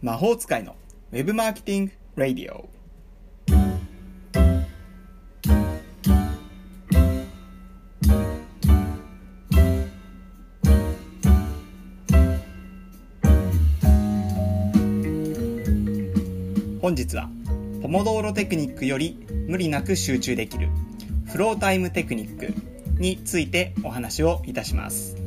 魔法使いのウェブマーケティング・ラディオ本日はポモドーロテクニックより無理なく集中できるフロータイムテクニックについてお話をいたします。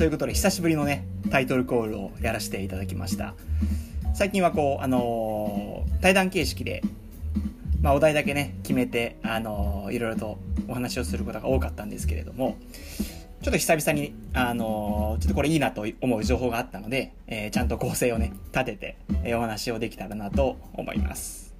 ということで久しぶりのねタイトルコールをやらせていただきました最近はこうあのー、対談形式でまあ、お題だけね、決めて、あのー、いろいろとお話をすることが多かったんですけれども、ちょっと久々に、あのー、ちょっとこれいいなと思う情報があったので、えー、ちゃんと構成をね、立てて、えー、お話をできたらなと思います。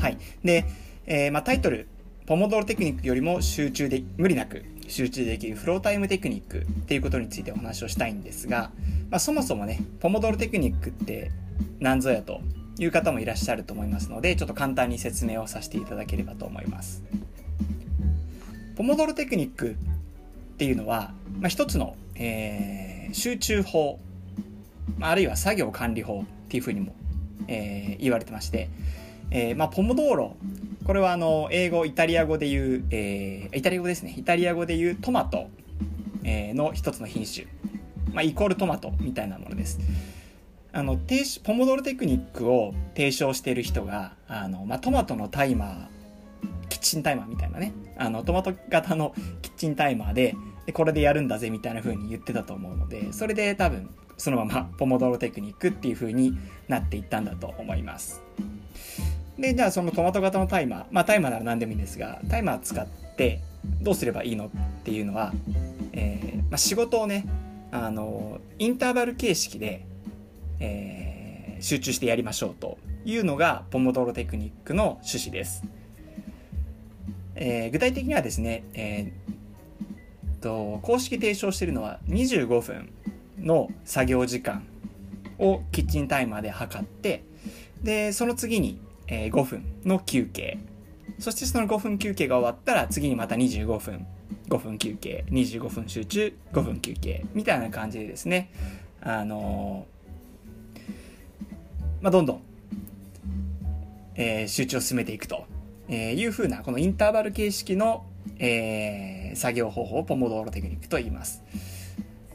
はい。で、えー、まあ、タイトル、ポモドロテクニックよりも集中で、無理なく集中できるフロータイムテクニックっていうことについてお話をしたいんですが、まあ、そもそもね、ポモドロテクニックって何ぞやという方もいらっしゃると思いますので、ちょっと簡単に説明をさせていただければと思います。ポモドロテクニックっていうのは、まあ、一つの、えー、集中法、あ、るいは作業管理法っていうふうにも、えー、言われてまして、えーまあ、ポモドーロこれはあの英語イタリア語で言う、えー、イタリア語ですね。イタリア語で言うトマト、えー、の一つの品種、まあ、イコールトマトみたいなものです。あのポモドロテクニックを提唱している人があの、まあ、トマトのタイマーキッチンタイマーみたいなね。あのトマト型のキッチンタイマーででこれでやるんだぜみたいな風に言ってたと思うのでそれで多分そのままポモドロテクニックっていう風になっていったんだと思います。でじゃあそのトマト型のタイマーまあタイマーなら何でもいいんですがタイマー使ってどうすればいいのっていうのは、えーまあ、仕事をねあのインターバル形式でえー、集中してやりましょうというのがポモドロテクニックの趣旨です。えー、具体的にはですね、えー、と公式提唱しているのは25分の作業時間をキッチンタイマーで測ってでその次に、えー、5分の休憩そしてその5分休憩が終わったら次にまた25分5分休憩25分集中5分休憩みたいな感じでですねあのまあ、どんどん、えー、集中を進めていくというふうな、このインターバル形式の、えー、作業方法をポモドーロテクニックと言います。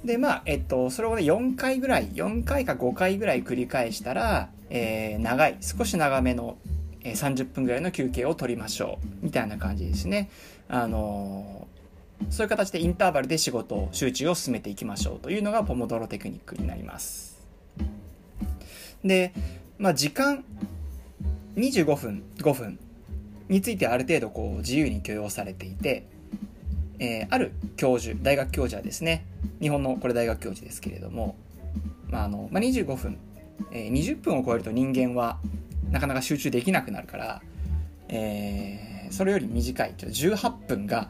で、まあ、えっと、それをね、4回ぐらい、4回か5回ぐらい繰り返したら、えー、長い、少し長めの、えー、30分ぐらいの休憩を取りましょう。みたいな感じですね。あのー、そういう形でインターバルで仕事、集中を進めていきましょうというのがポモドロテクニックになります。で、まあ、時間25分5分についてある程度こう自由に許容されていて、えー、ある教授大学教授はですね日本のこれ大学教授ですけれども、まああのまあ、25分、えー、20分を超えると人間はなかなか集中できなくなるから、えー、それより短い18分が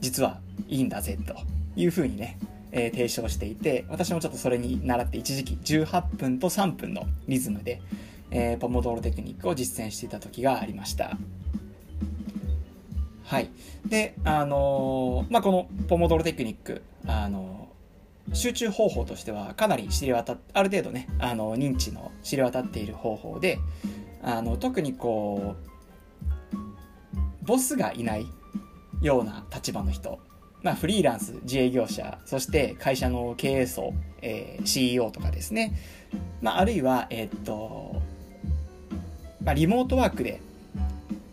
実はいいんだぜというふうにねえー、提唱していて、私もちょっとそれに倣って一時期18分と3分のリズムで、えー、ポモドーロテクニックを実践していた時がありました。はい。で、あのー、まあ、このポモドーロテクニック、あの、集中方法としてはかなり知れ渡っ、ある程度ね、あの、認知の知れ渡っている方法で、あの、特にこう、ボスがいないような立場の人まあ、フリーランス、自営業者、そして会社の経営層、えー、CEO とかですね、まあ、あるいは、えー、っと、まあ、リモートワークで、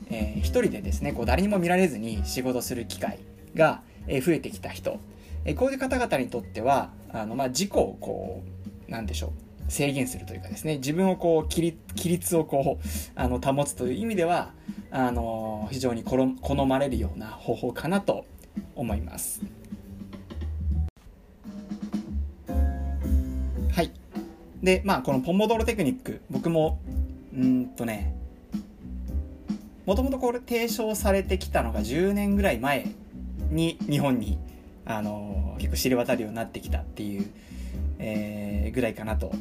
えー、一人でですね、こう誰にも見られずに仕事する機会が、えー、増えてきた人、えー、こういう方々にとっては、あの、まあ、自己をこう、なんでしょう、制限するというかですね、自分をこう、規律をこう、あの、保つという意味では、あの、非常に好まれるような方法かなと思います。はい。で、まあ、このポモドロテクニック、僕も、うんとね、もともとこれ提唱されてきたのが10年ぐらい前に日本に、あの結構知れ渡るようになってきたっていう、えー、ぐらいかなと。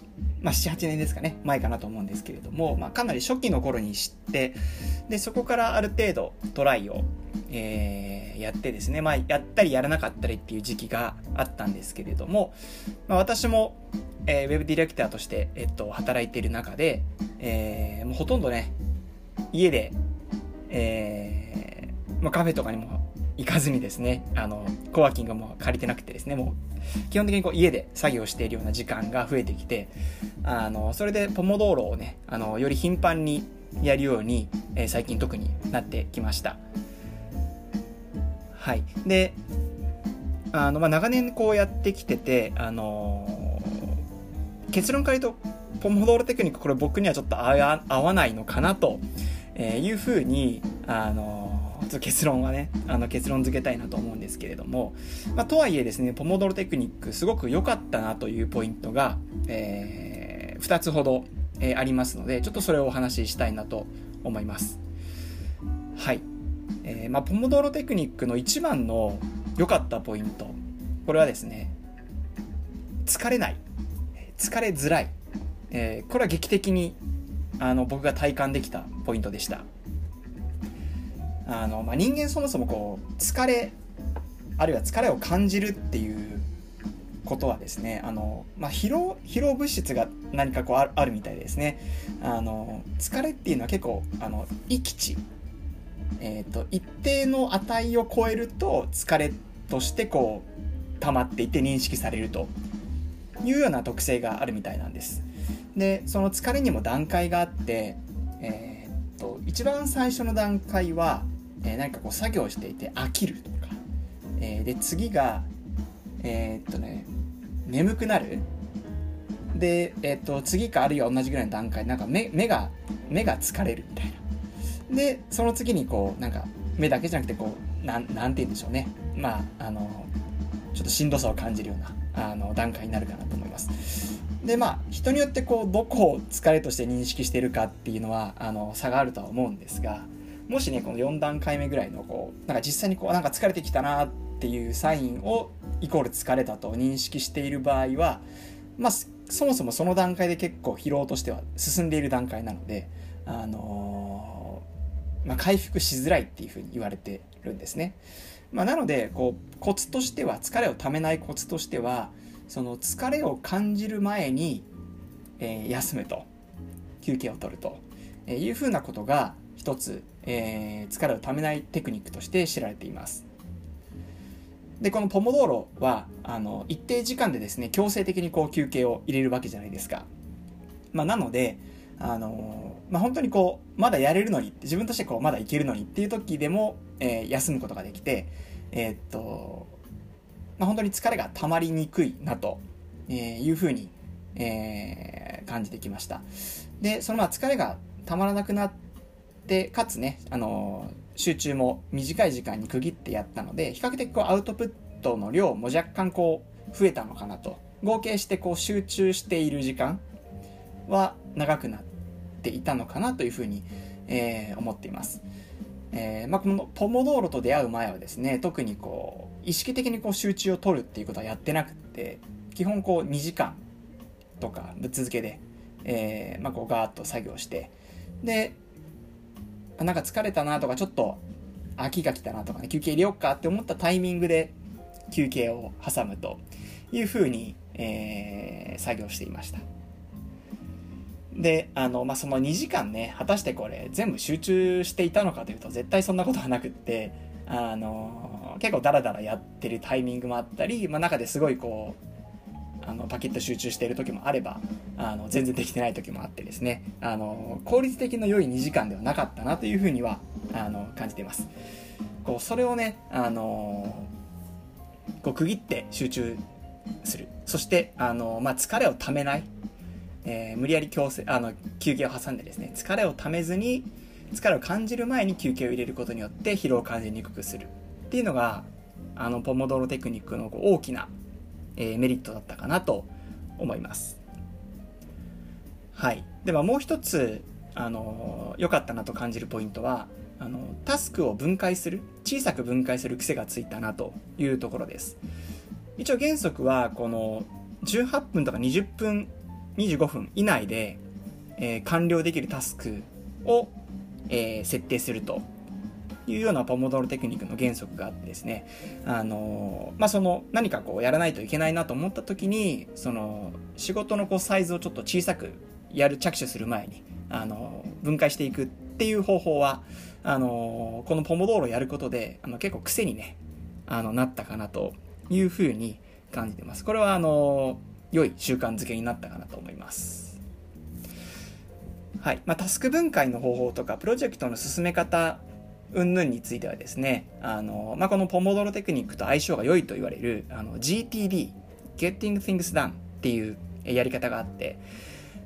まあ、78年ですかね。前かなと思うんですけれども、まあ、かなり初期の頃に知ってでそこからある程度トライを、えー、やってですね、まあ、やったりやらなかったりっていう時期があったんですけれども、まあ、私も、えー、ウェブディレクターとして、えっと、働いている中で、えー、もうほとんどね家で、えーまあ、カフェとかにも行かずにですね、あの、コワーキングも借りてなくてですね、もう、基本的にこう家で作業しているような時間が増えてきて、あの、それでポモドーロをね、あの、より頻繁にやるように、えー、最近特になってきました。はい。で、あの、まあ、長年こうやってきてて、あのー、結論から言うと、ポモドーロテクニック、これ僕にはちょっと合わないのかなとえいうふうに、あのーょっと結論はね、あの結論付けたいなと思うんですけれども、まあ、とはいえですね、ポモドロテクニックすごく良かったなというポイントが、えー、2つほど、えー、ありますので、ちょっとそれをお話ししたいなと思います。はい。えー、まあ、ポモドロテクニックの一番の良かったポイント、これはですね、疲れない。疲れづらい。えー、これは劇的にあの僕が体感できたポイントでした。あの、まあ、人間そもそもこう疲れあるいは疲れを感じるっていうことはですねあの、まあ、疲労疲労物質が何かこうあるみたいですね。あの疲れっていうのは結構あの域値、えーと、一定の値を超えると疲れとしてこう溜まっていて認識されるというような特性があるみたいなんです。でその疲れにも段階があって、えーと一番最初の段階はえー、何かこう作業していて飽きるとか、えー、で次がえー、っとね眠くなる。で、え、っと次かあるいは同じぐらいの段階なんか目目が目が疲れるみたいな。でその次にこうなんか目だけじゃなくてこうななんて言うんでしょうね。まああのちょっとしんどさを感じるようなあの段階になるかなと思います。でまあ人によってこうどこを疲れとして認識しているかっていうのはあの差があるとは思うんですがもしねこの4段階目ぐらいのこうなんか実際にこうなんか疲れてきたなっていうサインをイコール疲れたと認識している場合はまあそもそもその段階で結構疲労としては進んでいる段階なのであのー、まあ、回復しづらいっていうふうに言われてるんですね。まあ、なのでこうコツとしては疲れをためないコツとしてはその疲れを感じる前に、えー、休むと休憩を取るとえいうふうなことが一つ、えー、疲れをためないテクニックとして知られています。で、このポモドーロは、あの、一定時間でですね、強制的にこう休憩を入れるわけじゃないですか。まあ、なので、あのまあ、本当にこう、まだやれるのに、自分としてこう、まだいけるのにっていう時でも、えー、休むことができて、えー、っと、まあ、本当に疲れが溜まりにくいなと、えいうふうに、えー、感じてきました。で、そのまあ疲れがたまらなくなって、でかつね、あの集中も短い時間に区切ってやったので比較的こうアウトプットの量も若干こう増えたのかなと合計してこう集中している時間は長くなっていたのかなというふうに、えー、思っています。えーまあ、このポモドーロと出会う前はですね特にこう意識的にこう集中を取るっていうことはやってなくって基本こう2時間とかぶっ続けで、えーまあ、こうガーッと作業してでなんか疲れたなとか、ちょっと秋が来たなとかね、休憩入れようかって思ったタイミングで休憩を挟むというふうに、えー、作業していました。で、あの、まあ、その2時間ね、果たしてこれ全部集中していたのかというと絶対そんなことはなくって、あの、結構ダラダラやってるタイミングもあったり、まあ、中ですごいこう、あのパキッと集中している時もあればあの全然できてない時もあってですね。あの効率的の良い2時間ではなかったなというふうにはあの感じています。こうそれをねあのこう区切って集中する。そしてあの、まあ、疲れをためない、えー、無理やり強制あの休憩を挟んでですね疲れをためずに疲れを感じる前に休憩を入れることによって疲労を感じにくくする。っていうのがあのポモドロテクニックの大きなえー、メリットだったかなと思います。はい。ではもう一つ、あの良かったなと感じるポイントは、あのタスクを分解する、小さく分解する癖がついたなというところです。一応原則は、この18分とか20分25分以内で、えー、完了できるタスクを、えー、設定するというようなポモドーロテクニックの原則があってですね、あのまあ、その何かこうやらないといけないなと思った時にその仕事のこうサイズをちょっと小さくやる着手する前に、あの分解していくっていう方法はあのこのポモドーロやることであの結構癖にねあのなったかなというふうに感じてます。これはあの良い習慣づけになったかなと思います。はい。まあ、タスク分解の方法とか、プロジェクトの進め方云々についてはですね、あの、まあ、このポモドロテクニックと相性が良いと言われる、あの、GTD、Getting Things Done っていうやり方があって、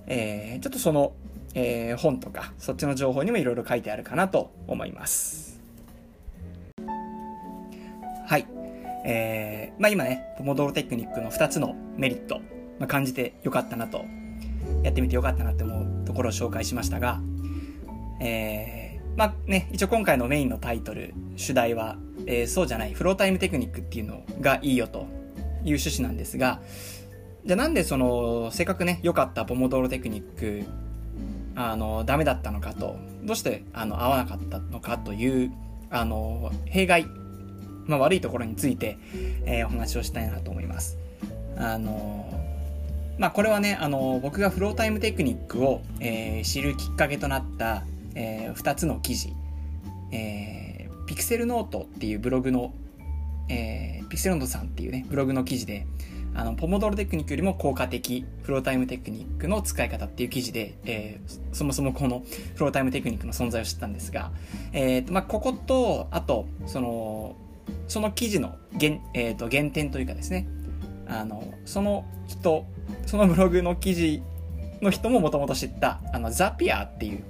えー、ちょっとその、えー、本とか、そっちの情報にもいろいろ書いてあるかなと思います。はい。えー、まあ今ね、ポモドロテクニックの2つのメリット、まあ、感じてよかったなと、やってみてよかったなって思うところを紹介しましたが、えーまあね、一応今回のメインのタイトル、主題は、えー、そうじゃない、フロータイムテクニックっていうのがいいよという趣旨なんですが、じゃあなんでその、せっかくね、良かったポモドーロテクニック、あの、ダメだったのかと、どうして、あの、合わなかったのかという、あの、弊害、まあ悪いところについて、えー、お話をしたいなと思います。あの、まあこれはね、あの、僕がフロータイムテクニックを、えー、知るきっかけとなった、えー、2つの記事、えー、ピクセルノートっていうブログの、えー、ピクセルノートさんっていうね、ブログの記事で、あの、ポモドロテクニックよりも効果的、フロータイムテクニックの使い方っていう記事で、えー、そもそもこのフロータイムテクニックの存在を知ったんですが、えー、まあ、ここと、あと、その、その記事の原,、えー、と原点というかですね、あの、その人、そのブログの記事の人ももともと知った、あの、ザピアっていう、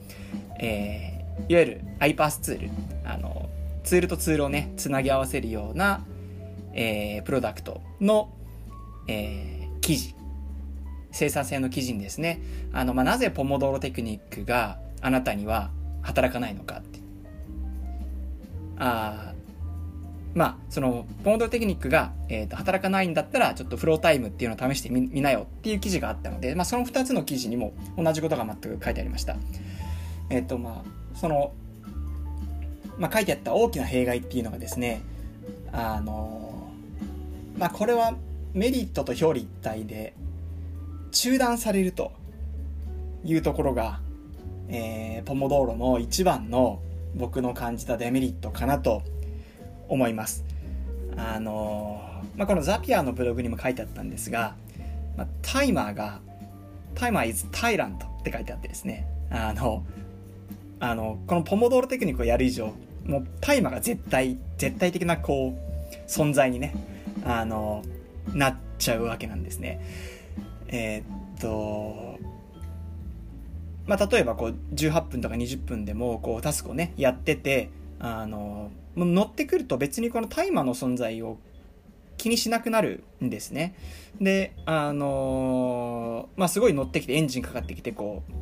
えー、いわゆる iPass ツール、あの、ツールとツールをね、つなぎ合わせるような、えー、プロダクトの、えー、記事、生産性の記事にですね、あの、まあ、なぜポモドロテクニックがあなたには働かないのかって。あまあ、その、ポモドロテクニックが、え、ー、と、働かないんだったら、ちょっとフロータイムっていうのを試してみ、みなよっていう記事があったので、まあ、その2つの記事にも同じことが全く書いてありました。えっ、とまあその、まあ、書いてあった大きな弊害っていうのがですねあのまあこれはメリットと表裏一体で中断されるというところが、えー、ポモドーロの一番の僕の感じたデメリットかなと思います。あのまあ、このザピアのブログにも書いてあったんですが、まあ、タイマーがタイマー is tyrant って書いてあってですね、あの、あの、このポモドーロテクニックをやる以上、もう大麻が絶対、絶対的なこう、存在にね、あの、なっちゃうわけなんですね。えー、っと、まあ、例えばこう、18分とか20分でも、こう、タスクをね、やってて、あの、乗ってくると別にこの大麻の存在を気にしなくなるんですね。で、あのまあ、すごい乗ってきてエンジンかかってきて、こう、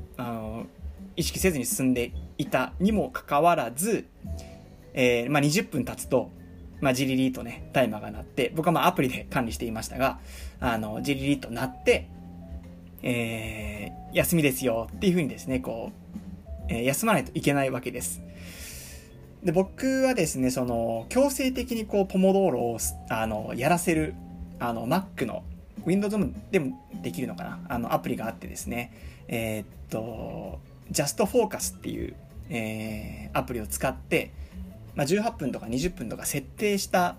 意識せずに進んでいたにもかかわらず、えー、まあ、20分経つと、まあ、ジリリーとね、タイマーが鳴って、僕はまあアプリで管理していましたが、あの、ジリリーと鳴って、えー、休みですよっていうふうにですね、こう、えー、休まないといけないわけです。で、僕はですね、その、強制的にこう、ポモドーロを、あの、やらせる、あの、Mac の、Windows でもできるのかなあの、アプリがあってですね、えー、っと、Just Focus っていう、えー、アプリを使って、まあ、18分とか20分とか設定した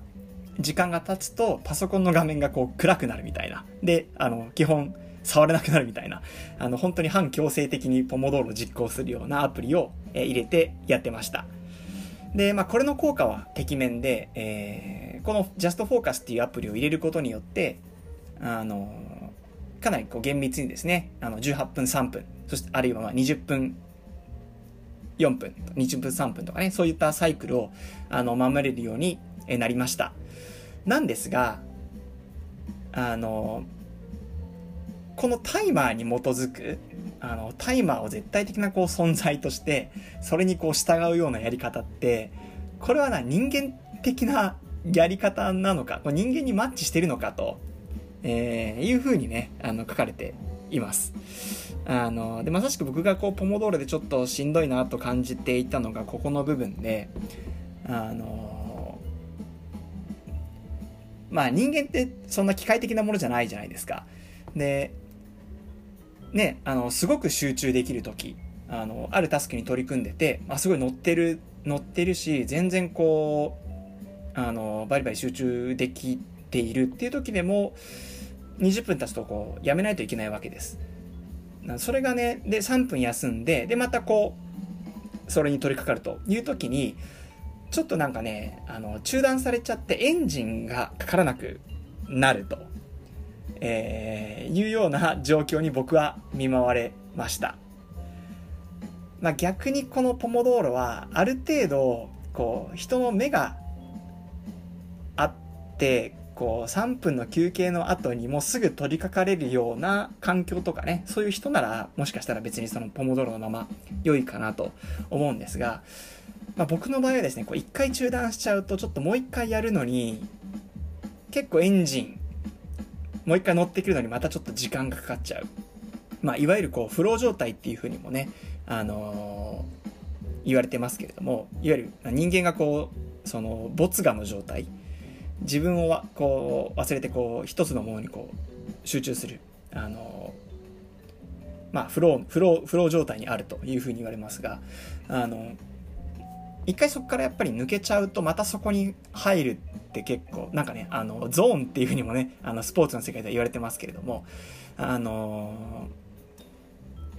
時間が経つとパソコンの画面がこう暗くなるみたいな。で、あの、基本触れなくなるみたいな。あの、本当に反強制的にポモドーロを実行するようなアプリを、え、入れてやってました。で、まあ、これの効果はてきめんで、えー、この Just Focus っていうアプリを入れることによって、あの、かなりこう厳密にですね、あの、18分3分、そしてあるいはまあ20分4分、20分3分とかね、そういったサイクルをあの守れるようになりました。なんですが、あの、このタイマーに基づく、あの、タイマーを絶対的なこう存在として、それにこう従うようなやり方って、これはな、人間的なやり方なのか、人間にマッチしてるのかと、えー、いうふうにね、あの、書かれています。あの、で、まさしく僕がこう、ポモドーロでちょっとしんどいなと感じていたのが、ここの部分で、あの、まあ人間ってそんな機械的なものじゃないじゃないですか。で、ね、あの、すごく集中できる時、あの、あるタスクに取り組んでて、まあ、すごい乗ってる、乗ってるし、全然こう、あの、バリバリ集中できているっていう時でも、20分経つとこう、やめないといけないわけです。それがね、で、3分休んで、で、またこう、それに取り掛かるという時に、ちょっとなんかね、あの、中断されちゃってエンジンがかからなくなると、えー、いうような状況に僕は見舞われました。まあ、逆にこのポモドーロは、ある程度、こう、人の目があって、こう3分の休憩の後にもうすぐ取り掛かれるような環境とかねそういう人ならもしかしたら別にそのポモドロのまま良いかなと思うんですが、まあ、僕の場合はですねこう1回中断しちゃうとちょっともう1回やるのに結構エンジンもう1回乗ってくるのにまたちょっと時間がかかっちゃう、まあ、いわゆるこうフロー状態っていうふうにもね、あのー、言われてますけれどもいわゆる人間がこうその没我の状態。自分をこう忘れてこう一つのものにこう集中する。あのまあフローフローフロー状態にあるというふうに言われますがあの一回そこからやっぱり抜けちゃうとまたそこに入るって結構なんかねあのゾーンっていうふうにもねあのスポーツの世界では言われてますけれどもあの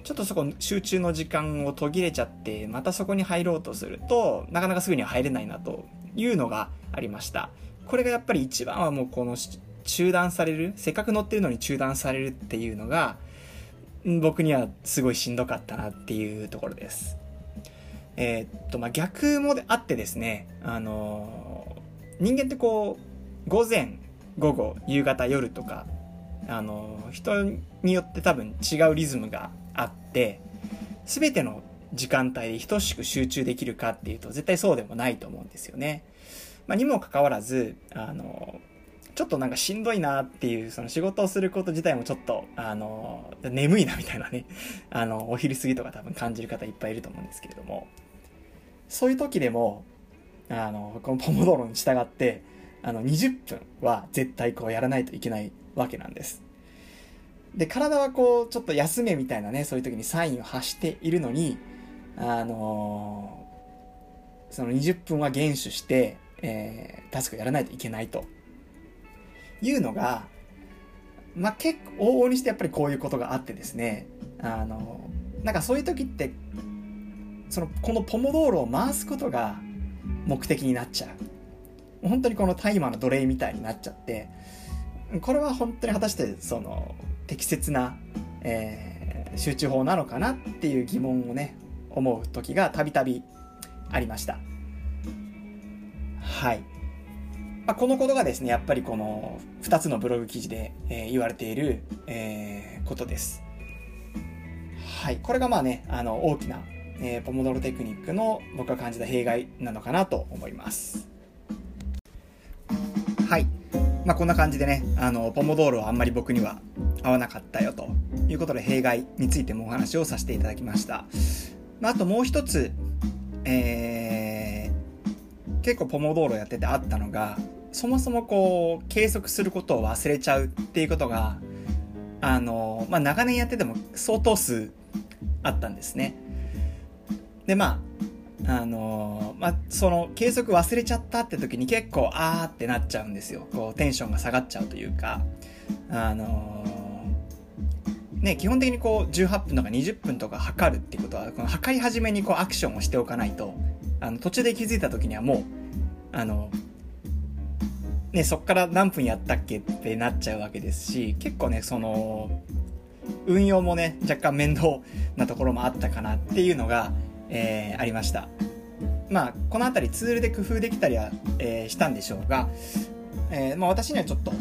ちょっとそこ集中の時間を途切れちゃってまたそこに入ろうとするとなかなかすぐには入れないなというのがありました。これがやっぱり一番はもうこの中断されるせっかく乗ってるのに中断されるっていうのが僕にはすごいしんどかったなっていうところです。えー、っと、まあ、逆もあってですね、あのー、人間ってこう、午前、午後、夕方、夜とか、あのー、人によって多分違うリズムがあって、全ての時間帯で等しく集中できるかっていうと絶対そうでもないと思うんですよね。まあ、にもかかわらず、あの、ちょっとなんかしんどいなっていう、その仕事をすること自体もちょっと、あの、眠いなみたいなね、あの、お昼過ぎとか多分感じる方いっぱいいると思うんですけれども、そういう時でも、あの、このポモドロに従って、あの、20分は絶対こうやらないといけないわけなんです。で、体はこう、ちょっと休めみたいなね、そういう時にサインを発しているのに、あのその20分は厳守して、えー、タスクやらないといけないと。いうのが、まあ、結構往々にしてやっぱりこういうことがあってですね。あのなんかそういう時ってそのこのポモドーロを回すことが目的になっちゃう。本当にこのタイマーの奴隷みたいになっちゃって。これは本当に果たしてその適切な、えー、集中法なのかなっていう疑問をね思う時がたびたびありました。はい。まあ、このことがですね、やっぱりこの2つのブログ記事で、えー、言われている、えー、ことです。はい。これがまあね、あの、大きな、えー、ポモドロテクニックの僕が感じた弊害なのかなと思います。はい。まあ、こんな感じでね、あの、ポモドーロはあんまり僕には合わなかったよということで、弊害についてもお話をさせていただきました。まあ、あともう一つ、えー、結構ポモドーロやっててあったのがそもそもこう計測することを忘れちゃうっていうことがあの、まあ、長年やってても相当数あったんですね。でまああのまあ、その計測忘れちゃったって時に結構あーってなっちゃうんですよこうテンションが下がっちゃうというかあのね、基本的にこう18分とか20分とか測るっていうことはこの測り始めにこうアクションをしておかないとあの途中で気づいた時にはもうあのねそっから何分やったっけってなっちゃうわけですし結構ねその運用もね若干面倒なところもあったかなっていうのが、えー、ありました。まあこの辺りツールで工夫できたりは、えー、したんでしょうが、えー、まあ、私にはちょっと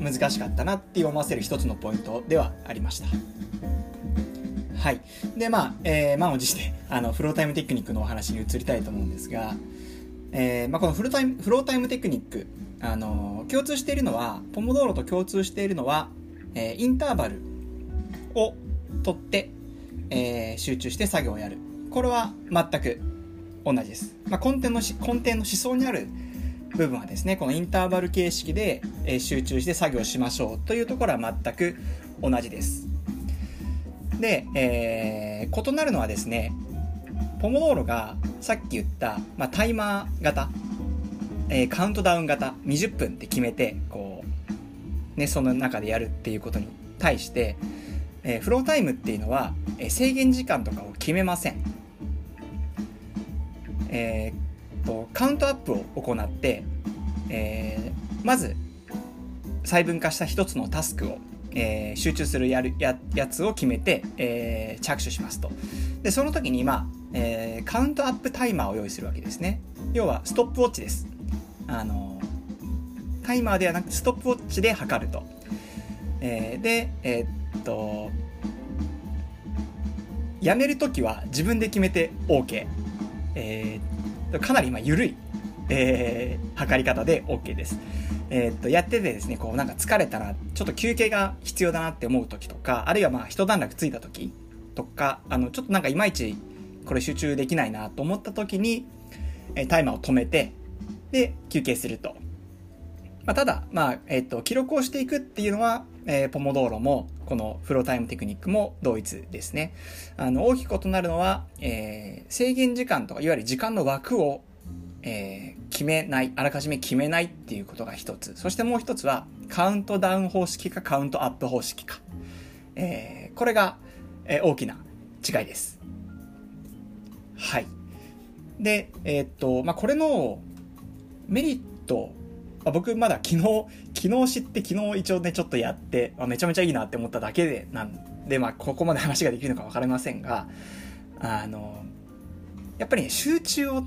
難しかったなって思わせる一つのポイントではありました。はい。で、まあ、えー、満を持して、あの、フロータイムテクニックのお話に移りたいと思うんですが、えー、まあ、このフルタイム、フロータイムテクニック、あの、共通しているのは、ポモドーロと共通しているのは、えー、インターバルを取って、えー、集中して作業をやる。これは全く同じです。まあ、根底のし根底の思想にある部分はですね、このインターバル形式で、えー、集中して作業しましょうというところは全く同じです。で、えー、異なるのはですね、ポモドーロがさっき言った、まあ、タイマー型、えー、カウントダウン型、20分って決めて、こう、ね、その中でやるっていうことに対して、えー、フロータイムっていうのは、えー、制限時間とかを決めません。えー、とカウントアップを行って、えー、まず細分化した一つのタスクを、えー、集中するやるややつを決めて、えー、着手しますと。で、その時に、まあ、えー、カウントアップタイマーを用意するわけですね。要は、ストップウォッチです。あの、タイマーではなくストップウォッチで測ると。えー、で、えー、っと、やめるときは自分で決めて OK。えー、かなり今緩い、えー、測り方で OK です。えー、っと、やっててですね、こうなんか疲れたら、ちょっと休憩が必要だなって思う時とか、あるいはまあ一段落ついた時とか、あの、ちょっとなんかいまいちこれ集中できないなと思った時に、えタイマーを止めて、で、休憩すると。まあ、ただ、まあ、えっ、と、記録をしていくっていうのは、えー、ポモドーロも、このフロータイムテクニックも同一ですね。あの、大きく異なるのは、えー、制限時間とか、いわゆる時間の枠を、えー、決めない、あらかじめ決めないっていうことが一つ。そしてもう一つは、カウントダウン方式かカウントアップ方式か。えー、これが、えー、大きな違いです。はい。で、え、っと、まあ、これのメリットまあ、僕まだ昨日、昨日知って昨日一応ね、ちょっとやって、まあ、めちゃめちゃいいなって思っただけで、なんで、まあ、ここまで話ができるのか分かりませんが、あの、やっぱりね、集中を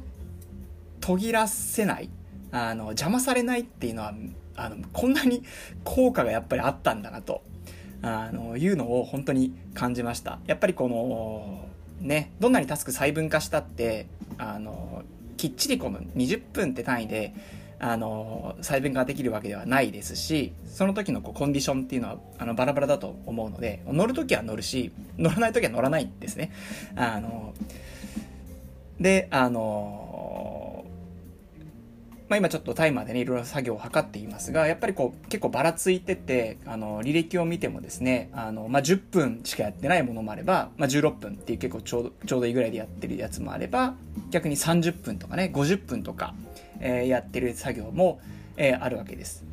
途切らせない、あの、邪魔されないっていうのは、あの、こんなに 効果がやっぱりあったんだなと、あの、いうのを本当に感じました。やっぱりこの、ね、どんなにタスク細分化したって、あの、きっちりこの20分って単位で、あの、細分化できるわけではないですし、その時のこうコンディションっていうのは、あの、バラバラだと思うので、乗る時は乗るし、乗らない時は乗らないんですね。あの、で、あの、まあ、今ちょっとタイマーでね、いろいろ作業を図っていますが、やっぱりこう、結構ばらついてて、あの、履歴を見てもですね、あの、まあ、10分しかやってないものもあれば、まあ、16分っていう結構ちょうど、ちょうどいいぐらいでやってるやつもあれば、逆に30分とかね、50分とか、えー、やってる作業も、えー、あるわけです。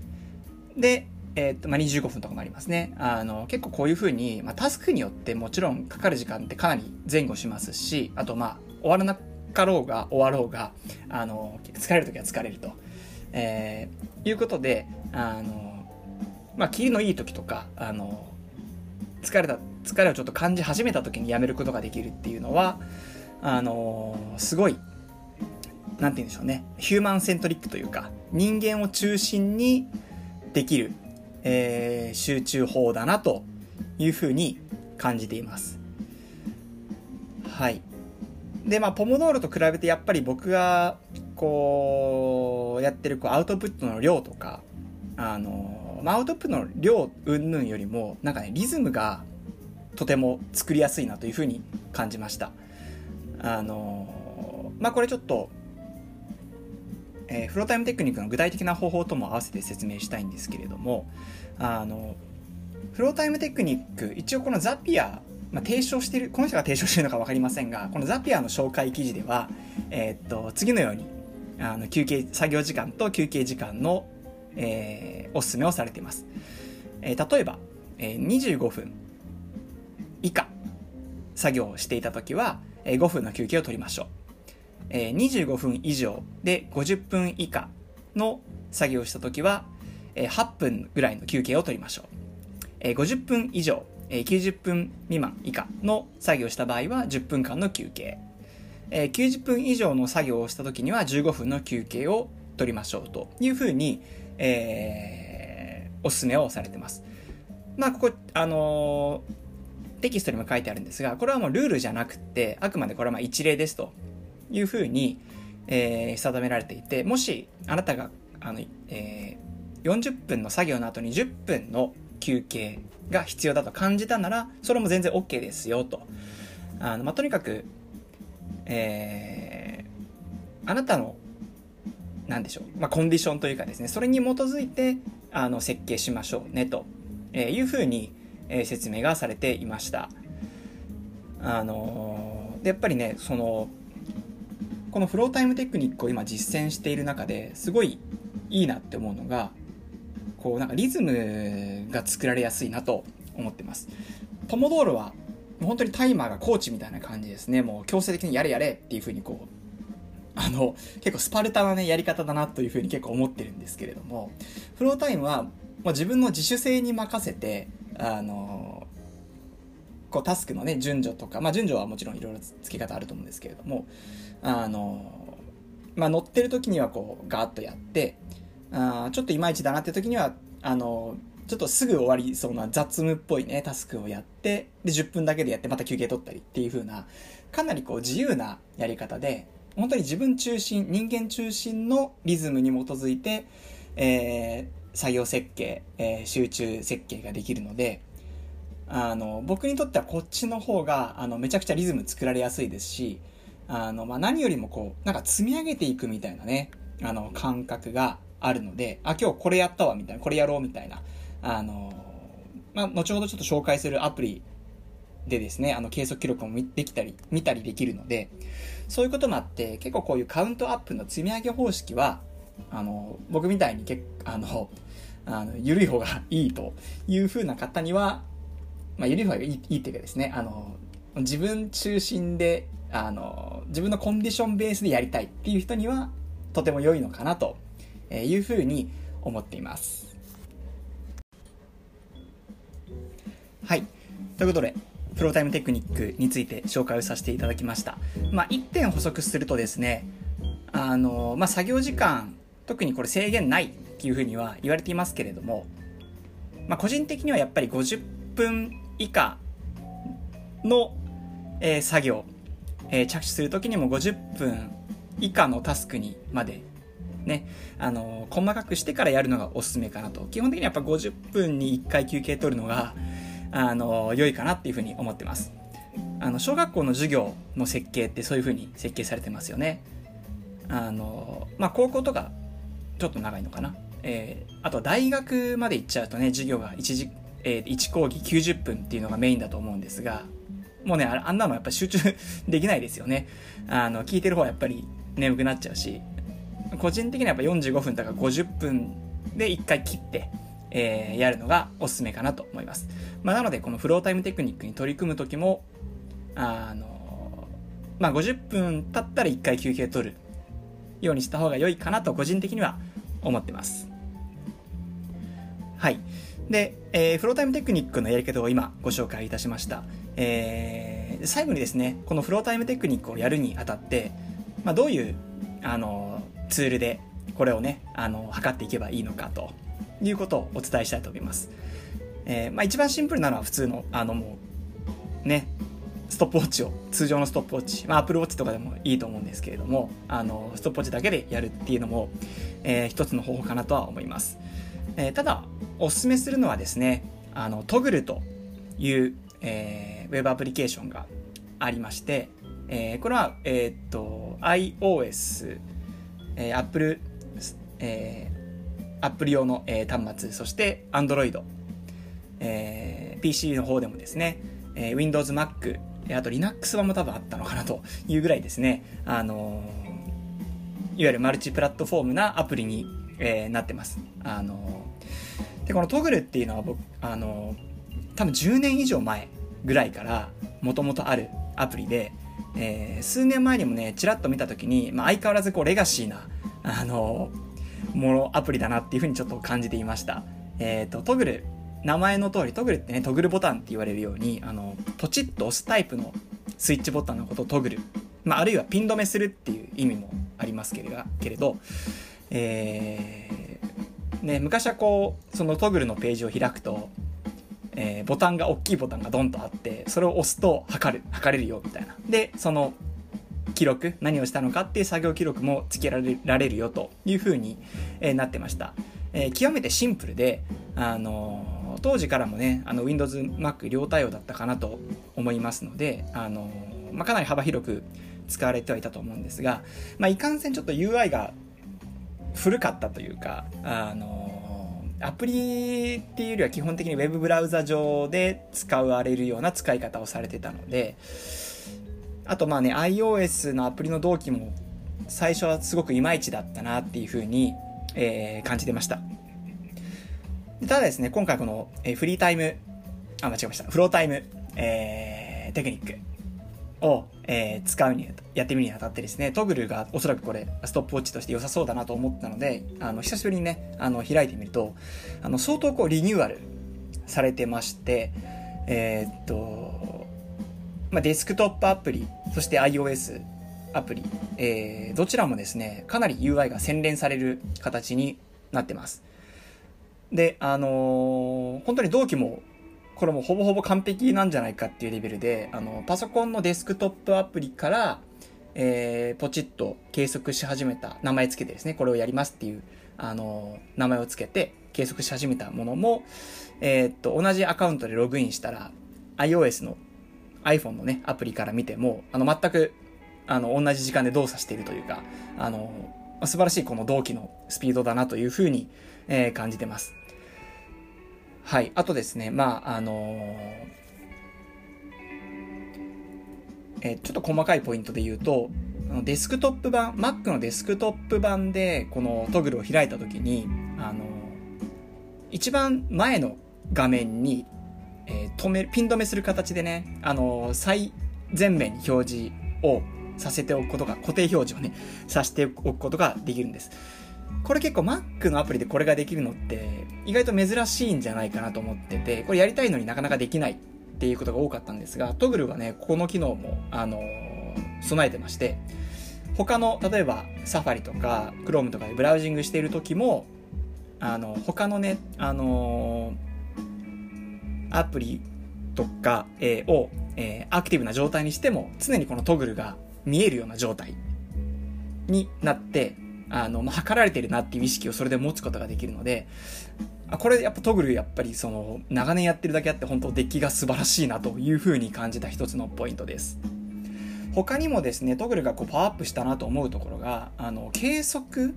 で、えー、と、まあ、25分とかもありますね。あの、結構こういうふうに、まあ、タスクによってもちろんかかる時間ってかなり前後しますし、あと、まあ、終わらなくかろうが終わろうが、あの、疲れるときは疲れると、えー、いうことで、あの、まあ、切りのいい時とか、あの、疲れた、疲れをちょっと感じ始めた時にやめることができるっていうのは、あの、すごいなんて言うんでしょうね、ヒューマンセントリックというか、人間を中心にできる、えー、集中法だなというふうに感じています。はい。で、まあ、ポモドーロと比べてやっぱり僕が、こう、やってるこうアウトプットの量とか、あの、まあ、アウトプットの量云々よりも、なんかね、リズムがとても作りやすいなというふうに感じました。あの、まあ、これちょっと、えー、フロータイムテクニックの具体的な方法とも合わせて説明したいんですけれどもあのフロータイムテクニック一応このザピア、まあ、提唱してるこの人が提唱してるのか分かりませんがこのザピアの紹介記事では、えー、っと次のようにあの休憩作業時間と休憩時間の、えー、おすすめをされています、えー、例えば、えー、25分以下作業をしていた時は、えー、5分の休憩を取りましょうえー、25分以上で50分以下の作業をしたときは、えー、8分ぐらいの休憩を取りましょう。えー、50分以上、えー、90分未満以下の作業をした場合は10分間の休憩。えー、90分以上の作業をしたときには15分の休憩を取りましょうというふうに、えー、おすすめをされてます。まあ、ここ、あのー、テキストにも書いてあるんですが、これはもうルールじゃなくて、あくまでこれはまあ一例ですというふうに、えー、定められていて、もしあなたが、あの、えー、40分の作業の後に10分の休憩が必要だと感じたならそれも全然 OK ですよと。あの、まあ、とにかく、えー、あなたの何でしょう、まあ、コンディションというかですねそれに基づいてあの設計しましょうねとえいうふうに、え説明がされていました。あのでやっぱりねそのこのフロータイムテクニックを今実践している中ですごいいいなって思うのがこうなんかリズムが作られやすいなと思ってます。ポモドーロは本当にタイマーがコーチみたいな感じですね。もう強制的にやれやれっていうふうにこうあの結構スパルタなねやり方だなというふうに結構思ってるんですけれどもフロータイムは、ま、自分の自主性に任せてあのこうタスクのね順序とかまあ順序はもちろんいろいろ付け方あると思うんですけれどもあのまあ乗ってる時にはこうガーッとやってあちょっといまいちだなって時にはあのちょっとすぐ終わりそうな雑務っぽいねタスクをやってで10分だけでやってまた休憩取ったりっていう風なかなりこう自由なやり方で本当に自分中心人間中心のリズムに基づいて、えー、作業設計、えー、集中設計ができるのであの僕にとってはこっちの方があのめちゃくちゃリズム作られやすいですしあの、まあ、何よりもこうなんか積み上げていくみたいなねあの感覚があるのであ今日これやったわみたいなこれやろうみたいな。あの、まあ、後ほどちょっと紹介するアプリでですね、あの計測記録もできたり、見たりできるので、そういうこともあって、結構こういうカウントアップの積み上げ方式は、あの、僕みたいに結構あの、あの、緩い方がいいという風な方には、まあ、緩い方がいいいいっていうかですね、あの、自分中心で、あの、自分のコンディションベースでやりたいっていう人には、とても良いのかなというふうに思っています。はい。ということで、プロタイムテクニックについて紹介をさせていただきました。まあ、1点補足するとですね、あの、まあ、作業時間、特にこれ制限ないっていうふうには言われていますけれども、まあ、個人的にはやっぱり50分以下の、えー、作業、えー、着手するときにも50分以下のタスクにまでね、あの細かくしてからやるのがおすすめかなと。基本的にはやっぱ50分に1回休憩取るのが、あの、良いかなっていうふうに思ってます。あの、小学校の授業の設計ってそういうふうに設計されてますよね。あの、まあ、高校とか、ちょっと長いのかな。えー、あと大学まで行っちゃうとね、授業が1時、えー、1講義90分っていうのがメインだと思うんですが、もうね、あんなのやっぱ集中 できないですよね。あの、聞いてる方はやっぱり眠くなっちゃうし、個人的にはやっぱ45分とか50分で1回切って、えー、やるのがおすすめかなと思います。まあ、なので、このフロータイムテクニックに取り組む時も、あの、まあ、50分経ったら1回休憩取るようにした方が良いかなと個人的には思ってます。はい。で、えー、フロータイムテクニックのやり方を今ご紹介いたしました。えー、最後にですね、このフロータイムテクニックをやるにあたって、まあ、どういう、あの、ツールでこれをね、あの、測っていけばいいのかということをお伝えしたいと思います。えー、まあ一番シンプルなのは普通の、あのもう、ね、ストップウォッチを、通常のストップウォッチ、まあ Apple Watch とかでもいいと思うんですけれども、あの、ストップウォッチだけでやるっていうのも、えー、一つの方法かなとは思います。えー、ただ、おすすめするのはですね、あの、トグルという、えー、ウェブアプリケーションがありまして、えー、これは、えー、っと、iOS、えー、Apple、えー、Apple 用の、えー、端末、そして Android、えー、PC の方でもですね、えー、Windows、Mac、あと Linux 版も多分あったのかなというぐらいですね、あのー、いわゆるマルチプラットフォームなアプリに、えー、なってます。あのー、で、このトグルっていうのは僕、あのー、多分10年以上前ぐらいからもともとあるアプリで、えー、数年前にもね、ちらっと見たときに、まあ、相変わらずこう、レガシーな、あのー、もの、アプリだなっていうふうにちょっと感じていました。えっ、ー、と、トグル、名前の通り、トグルってね、トグルボタンって言われるように、あの、ポチッと押すタイプのスイッチボタンのことをトグル。まあ、あるいはピン止めするっていう意味もありますけれけれど、えー、ね、昔はこう、そのトグルのページを開くと、えー、ボタンが大きいボタンがドンとあってそれを押すと測る測れるよみたいな。でその記録何をしたのかっていう作業記録もつけられられるよというふうに、え、なってました、えー、極めてシンプルであのの当時からもねあの Windows、Mac 両対応だったかなと思いますので、あのまあ、かなり幅広く使われてはいたと思うんですが、まあ、いかんせんちょっと UI が古かったというか、あのアプリっていうよりは基本的に Web ブラウザ上で使われるような使い方をされてたので、あとまあね、iOS のアプリの同期も最初はすごくいまいちだったなっていうふうに、えー、感じてました。ただですね、今回この、えー、フリータイム、あ、間違えました。フロータイム、えー、テクニックを、えー、使うに、やってみるにあたってですね、トグルがおそらくこれ、ストップウォッチとして良さそうだなと思ったので、あの、久しぶりにね、あの、開いてみると、あの、相当こう、リニューアルされてまして、えー、っと、まあ、デスクトップアプリ、そして iOS アプリ、えー、どちらもですね、かなり UI が洗練される形になってます。で、あのー、本当に同期もこれもほぼほぼ完璧なんじゃないかっていうレベルで、あの、パソコンのデスクトップアプリから、えー、ポチッと計測し始めた、名前つけてですね、これをやりますっていう、あの、名前をつけて計測し始めたものも、えー、っと、同じアカウントでログインしたら、iOS の iPhone のね、アプリから見ても、あの、全く、あの、同じ時間で動作しているというか、あの、素晴らしいこの同期のスピードだなというふうに、えー、感じてます。はい。あとですね、まあ、あのー、えちょっと細かいポイントで言うと、デスクトップ版、Mac のデスクトップ版で、このトグルを開いたときに、あの、一番前の画面に、えー、止め、ピン止めする形でね、あの、最前面に表示をさせておくことが、固定表示をね、させておくことができるんです。これ結構 Mac のアプリでこれができるのって意外と珍しいんじゃないかなと思ってて、これやりたいのになかなかできないっていうことが多かったんですが、トグルはね、この機能も、あのー、備えてまして、他の、例えばサファリとか Chrome とかでブラウジングしている時も、あの、他のね、あのー、アプリとか、えー、を、えー、アクティブな状態にしても、常にこのトグルが見えるような状態になって、あの、まあ、測られてるなっていう意識をそれで持つことができるので、あこれやっぱトグルやっぱりその長年やってるだけあって本当デッキが素晴らしいなというふうに感じた一つのポイントです。他にもですね、トグルがこうパワーアップしたなと思うところが、あの、計測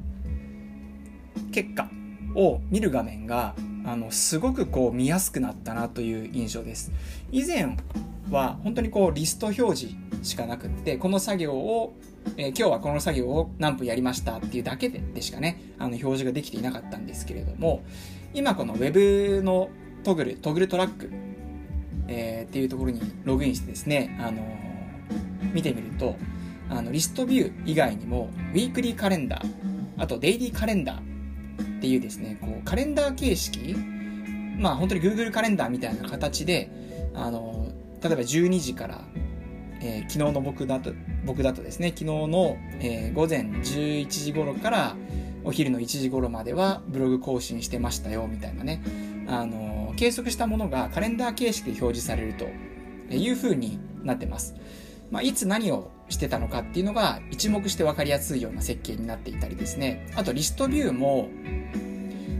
結果を見る画面が、あの、すごくこう見やすくなったなという印象です。以前は本当にこうリスト表示しかなくって、この作業をえー、今日はこの作業を何分やりましたっていうだけででしかね、あの表示ができていなかったんですけれども、今この Web のトグル、トグルトラック、えー、っていうところにログインしてですね、あのー、見てみると、あの、リストビュー以外にも、ウィークリーカレンダー、あとデイリーカレンダーっていうですね、こう、カレンダー形式、まあ本当に Google カレンダーみたいな形で、あの例えば12時からえー、昨日の僕だと、僕だとですね、昨日の、えー、午前11時頃からお昼の1時頃まではブログ更新してましたよ、みたいなね、あの、計測したものがカレンダー形式で表示されるという風になってます。まあ、いつ何をしてたのかっていうのが一目して分かりやすいような設計になっていたりですね。あとリストビューも、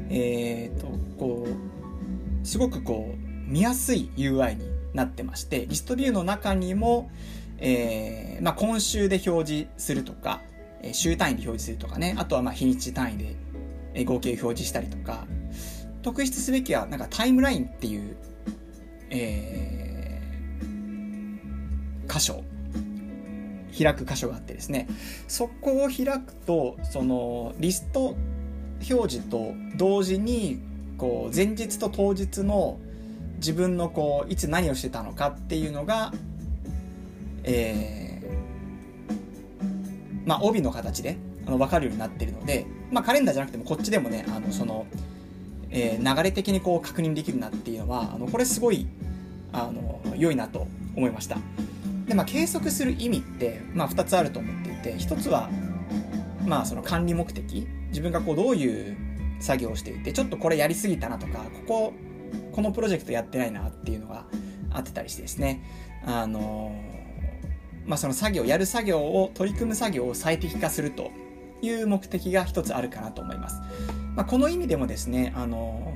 えっ、と、こう、すごくこう、見やすい UI になってまして、リストビューの中にも、えー、まあ、今週で表示するとか、え週単位で表示するとかね、あとはま日にち単位で、え合計表示したりとか、特筆すべきはなんかタイムラインっていう、えー、箇所、開く箇所があってですね、そこを開くと、そのリスト表示と同時に、こう前日と当日の自分のこういつ何をしてたのかっていうのが、えー、まあ帯の形であの分かるようになってるので、まあ、カレンダーじゃなくてもこっちでもねあのその、えー、流れ的にこう確認できるなっていうのはあのこれすごいあの良いなと思いました。で、まあ、計測する意味って、まあ、2つあると思っていて1つは、まあ、その管理目的。自分がこうどういう作業をしていてちょっとこれやりすぎたなとかこここのプロジェクトやってないなっていうのがあってたりしてですね、あのまあ、その作業、やる作業を、取り組む作業を最適化するという目的が一つあるかなと思います。まあ、この意味でもですね、あの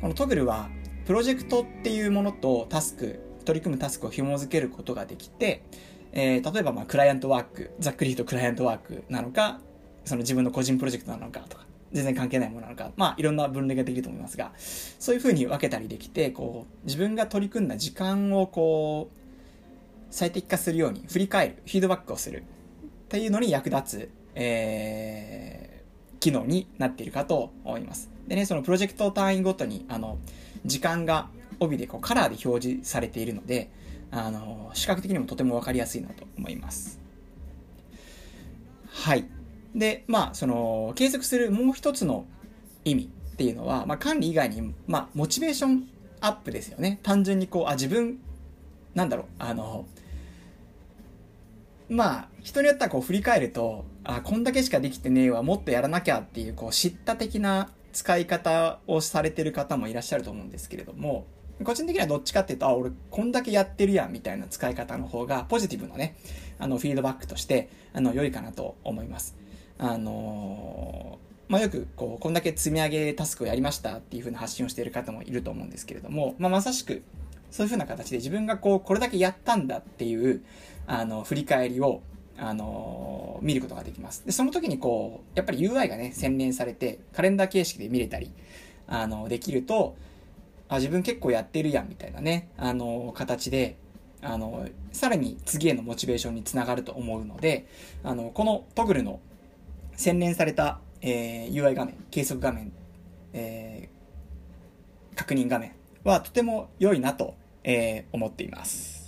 このトグルはプロジェクトっていうものとタスク取り組むタスクを紐付けることができて、えー、例えばまあクライアントワークざっくり言うとクライアントワークなのかその自分の個人プロジェクトなのかとか全然関係ないものなのか、まあいろんな分類ができると思いますが、そういうふうに分けたりできて、こう、自分が取り組んだ時間をこう、最適化するように振り返る、フィードバックをするっていうのに役立つ、えー、機能になっているかと思います。でね、そのプロジェクト単位ごとに、あの、時間が帯でこうカラーで表示されているので、あの、視覚的にもとてもわかりやすいなと思います。はい。で、まあ、その、継続するもう一つの意味っていうのは、まあ、管理以外に、まあ、モチベーションアップですよね。単純にこう、あ、自分、なんだろう、あの、まあ、人によってはこう振り返ると、あ、こんだけしかできてねえわ、もっとやらなきゃっていう、こう、知った的な使い方をされてる方もいらっしゃると思うんですけれども、個人的にはどっちかっていうと、あ、俺こんだけやってるやんみたいな使い方の方がポジティブなね、あの、フィードバックとして、あの、良いかなと思います。あのまあ、よくこうこんだけ積み上げタスクをやりましたっていう風な発信をしている方もいると思うんですけれども、まあ、まさしくそういう風な形で自分がこうこれだけやったんだっていうあの振り返りをあの見ることができます。で、その時にこう、やっぱり UI がね、洗練されて、カレンダー形式で見れたり、あの、できると、あ、自分結構やってるやん、みたいなね、あの、形で、あの、さらに次へのモチベーションにつながると思うので、あの、このトグルの洗練された、えー、UI 画面、計測画面、えー、確認画面はとても良いなと、えー、思っています。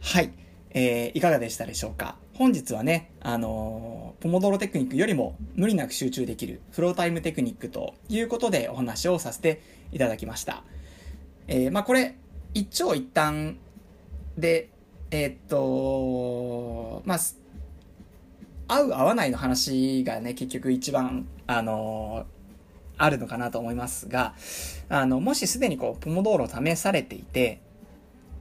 はい。えー、いかがでしたでしょうか？本日はね、あのー、ポモドロテクニックよりも無理なく集中できるフロータイムテクニックということでお話をさせていただきました。えー、まあこれ、一長一短で、えー、っと、まあ、合う合わないの話がね、結局一番、あのー、あるのかなと思いますが、あの、もしすでにこう、ポモドーロ試されていて、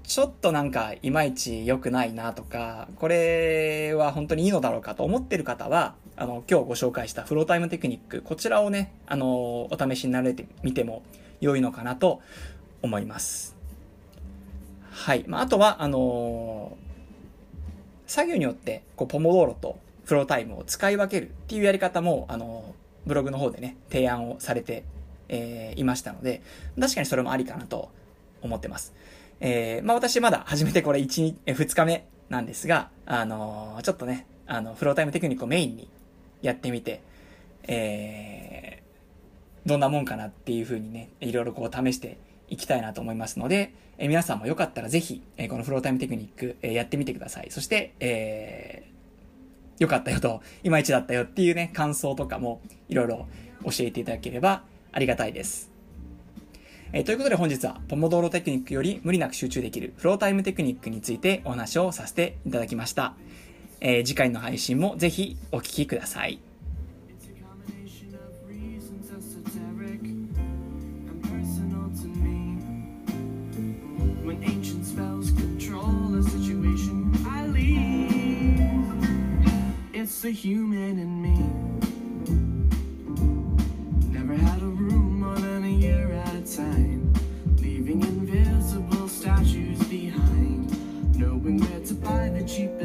ちょっとなんか、いまいち良くないなとか、これは本当にいいのだろうかと思ってる方は、あの、今日ご紹介したフロータイムテクニック、こちらをね、あの、お試しになれてみても良いのかなと思います。はい。まあ、あとは、あの作業によって、こう、ポモドーロとフロータイムを使い分けるっていうやり方も、あの、ブログの方でね、提案をされて、えー、いましたので、確かにそれもありかなと思ってます。えー、まあ私まだ始めてこれ1日、2日目なんですが、あのー、ちょっとね、あの、フロータイムテクニックをメインにやってみて、えー、どんなもんかなっていう風にね、いろいろこう試していきたいなと思いますので、えー、皆さんもよかったらぜひ、えー、このフロータイムテクニック、えー、やってみてください。そして、えー、良かったよと、いまいちだったよっていうね、感想とかもいろいろ教えていただければありがたいです。えー、ということで本日は、ポモドーロテクニックより無理なく集中できるフロータイムテクニックについてお話をさせていただきました。えー、次回の配信もぜひお聴きください。the human in me. She.